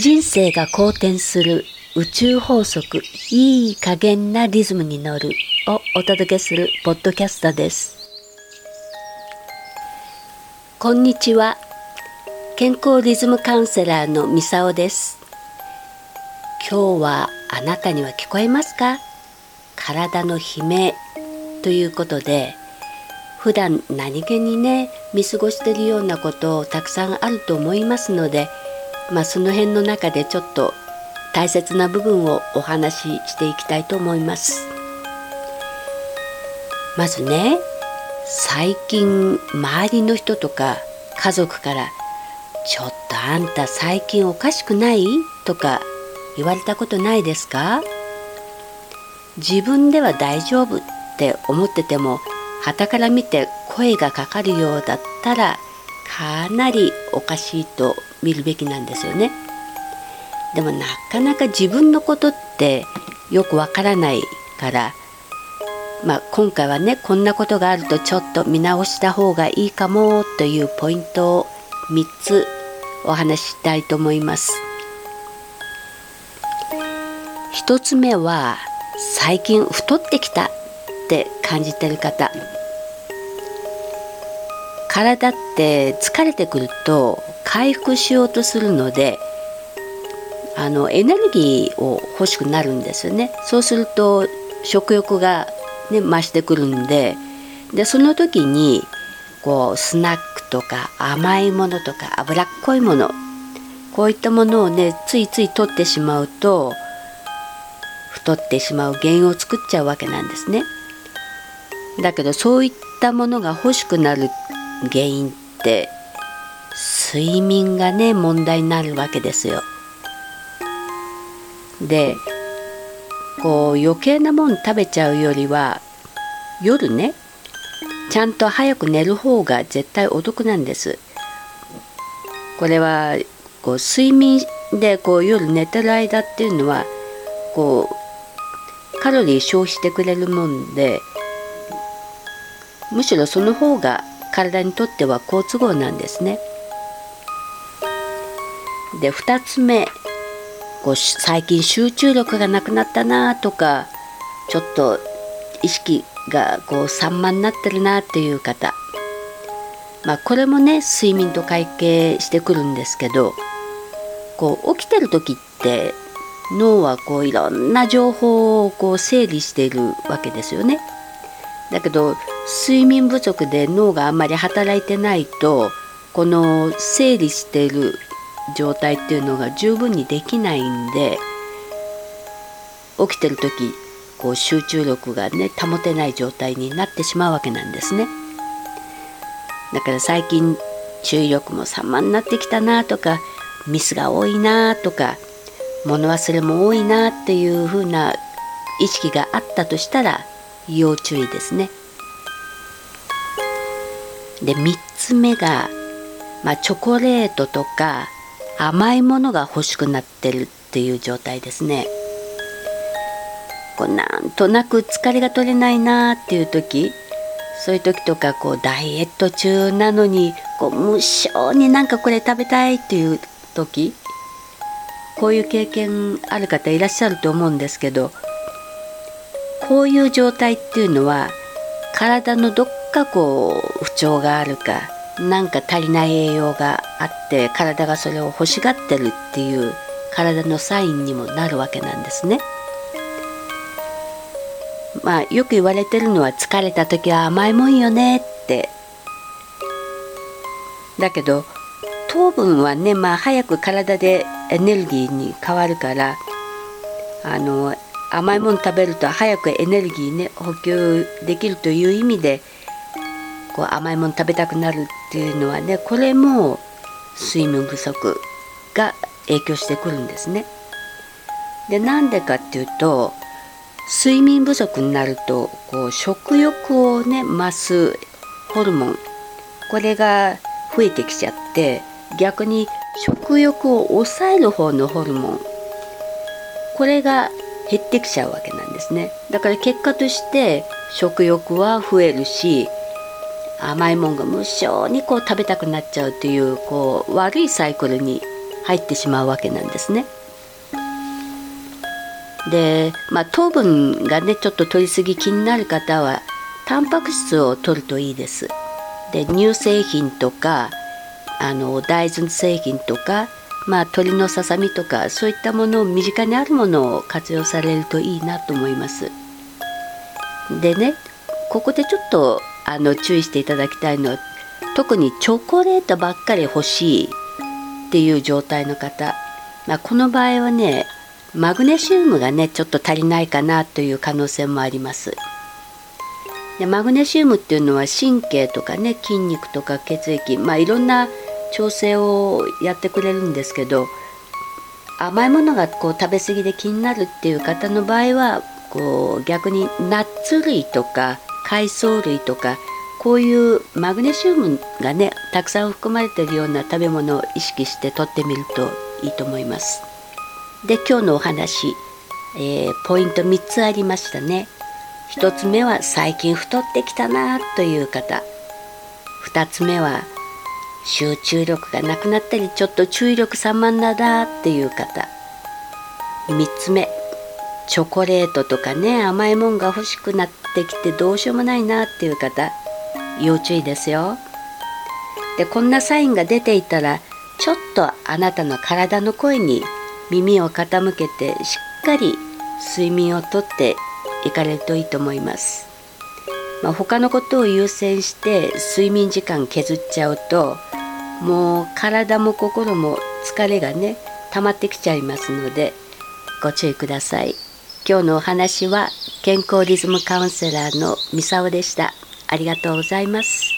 人生が好転する宇宙法則いい加減なリズムに乗るをお届けするポッドキャストです。こんにちは。健康リズムカウンセラーのみさおです。今日はあなたには聞こえますか？体の悲鳴ということで普段何気にね見過ごしているようなことたくさんあると思いますのでまあ、その辺の中でちょっと大切な部分をお話ししていきたいと思います。まずね最近周りの人とか家族から「ちょっとあんた最近おかしくない?」とか言われたことないですか？自分では大丈夫って思ってても傍から見て声がかかるようだったらかなりおかしいと見るべきなんですよね。でもなかなか自分のことってよくわからないから、まあ、今回はねこんなことがあるとちょっと見直した方がいいかもというポイントを3つお話ししたいと思います。1つ目は最近太ってきたって感じてる方体って疲れてくると回復しようとするのであのエネルギーを欲しくなるんですよねそうすると食欲が、ね、増してくるんででその時にこうスナックとか甘いものとか脂っこいものこういったものをねついつい取ってしまうと太ってしまう原因を作っちゃうわけなんですね。だけどそういったものが欲しくなる原因って睡眠がね問題になるわけですよ。でこう余計なもん食べちゃうよりは夜ねちゃんと早く寝る方が絶対お得なんです。これはこう睡眠でこう夜寝てる間っていうのはこうカロリー消費してくれるもんでむしろその方が体にとっては好都合なんですね。で2つ目こう最近集中力がなくなったなとかちょっと意識がこう散漫になってるなっていう方まあこれもね睡眠と関係してくるんですけどこう起きてる時って脳はこういろんな情報をこう整理しているわけですよね。だけど睡眠不足で脳があんまり働いてないとこの整理している状態っていうのが十分にできないんで起きてる時こう集中力がね保てない状態になってしまうわけなんですね。だから最近注意力も散漫になってきたなとかミスが多いなとか物忘れも多いなっていうふうな意識があったとしたら要注意ですね。で3つ目が、まあ、チョコレートとか甘いものが欲しくなってるっていう状態ですね。こうなんとなく疲れが取れないなっていう時そういう時とかこうダイエット中なのにこう無性になんかこれ食べたいっていう時こういう経験ある方いらっしゃると思うんですけどこういう状態っていうのは体のどっかこう不調があるかなんか足りない栄養があって体がそれを欲しがってるっていう体のサインにもなるわけなんですね。まあよく言われてるのは疲れた時は甘いもんよねってだけど糖分はねまあ早く体でエネルギーに変わるからあの甘いもの食べると早くエネルギーね補給できるという意味でこう甘いもの食べたくなるっていうのはねこれも睡眠不足が影響してくるんですね。でなんでかっていうと睡眠不足になるとこう食欲をね増すホルモンこれが増えてきちゃって逆に食欲を抑える方のホルモンこれが減ってきちゃうわけなんですねだから結果として食欲は増えるし甘いもんが無性にこう食べたくなっちゃうというこう悪いサイクルに入ってしまうわけなんですね。で、まあ、糖分がねちょっと取りすぎ気になる方はタンパク質を取るといいです。で乳製品とかあの大豆製品とか、まあ、鶏のささみとかそういったものを身近にあるものを活用されるといいなと思います。でねここでちょっとあの注意していただきたいのは特にチョコレートばっかり欲しいっていう状態の方、まあ、この場合はねマグネシウムがねちょっと足りないかなという可能性もあります。でマグネシウムっていうのは神経とかね筋肉とか血液まあいろんな調整をやってくれるんですけど甘いものがこう食べ過ぎで気になるっていう方の場合はこう逆にナッツ類とか海藻類とかこういうマグネシウムがねたくさん含まれているような食べ物を意識してとってみるといいと思います。で今日のお話、えー、ポイント3つありましたね。1つ目は最近太ってきたなという方2つ目は集中力がなくなったりちょっと注意力散漫だなっていう方3つ目チョコレートとかね甘いもんが欲しくなってきてどうしようもないなっていう方要注意ですよ。でこんなサインが出ていたらちょっとあなたの体の声に耳を傾けてしっかり睡眠をとっていかれるといいと思います、まあ、他のことを優先して睡眠時間削っちゃうともう体も心も疲れがね溜まってきちゃいますのでご注意ください。今日のお話は健康リズムカウンセラーのミサオでした。ありがとうございます。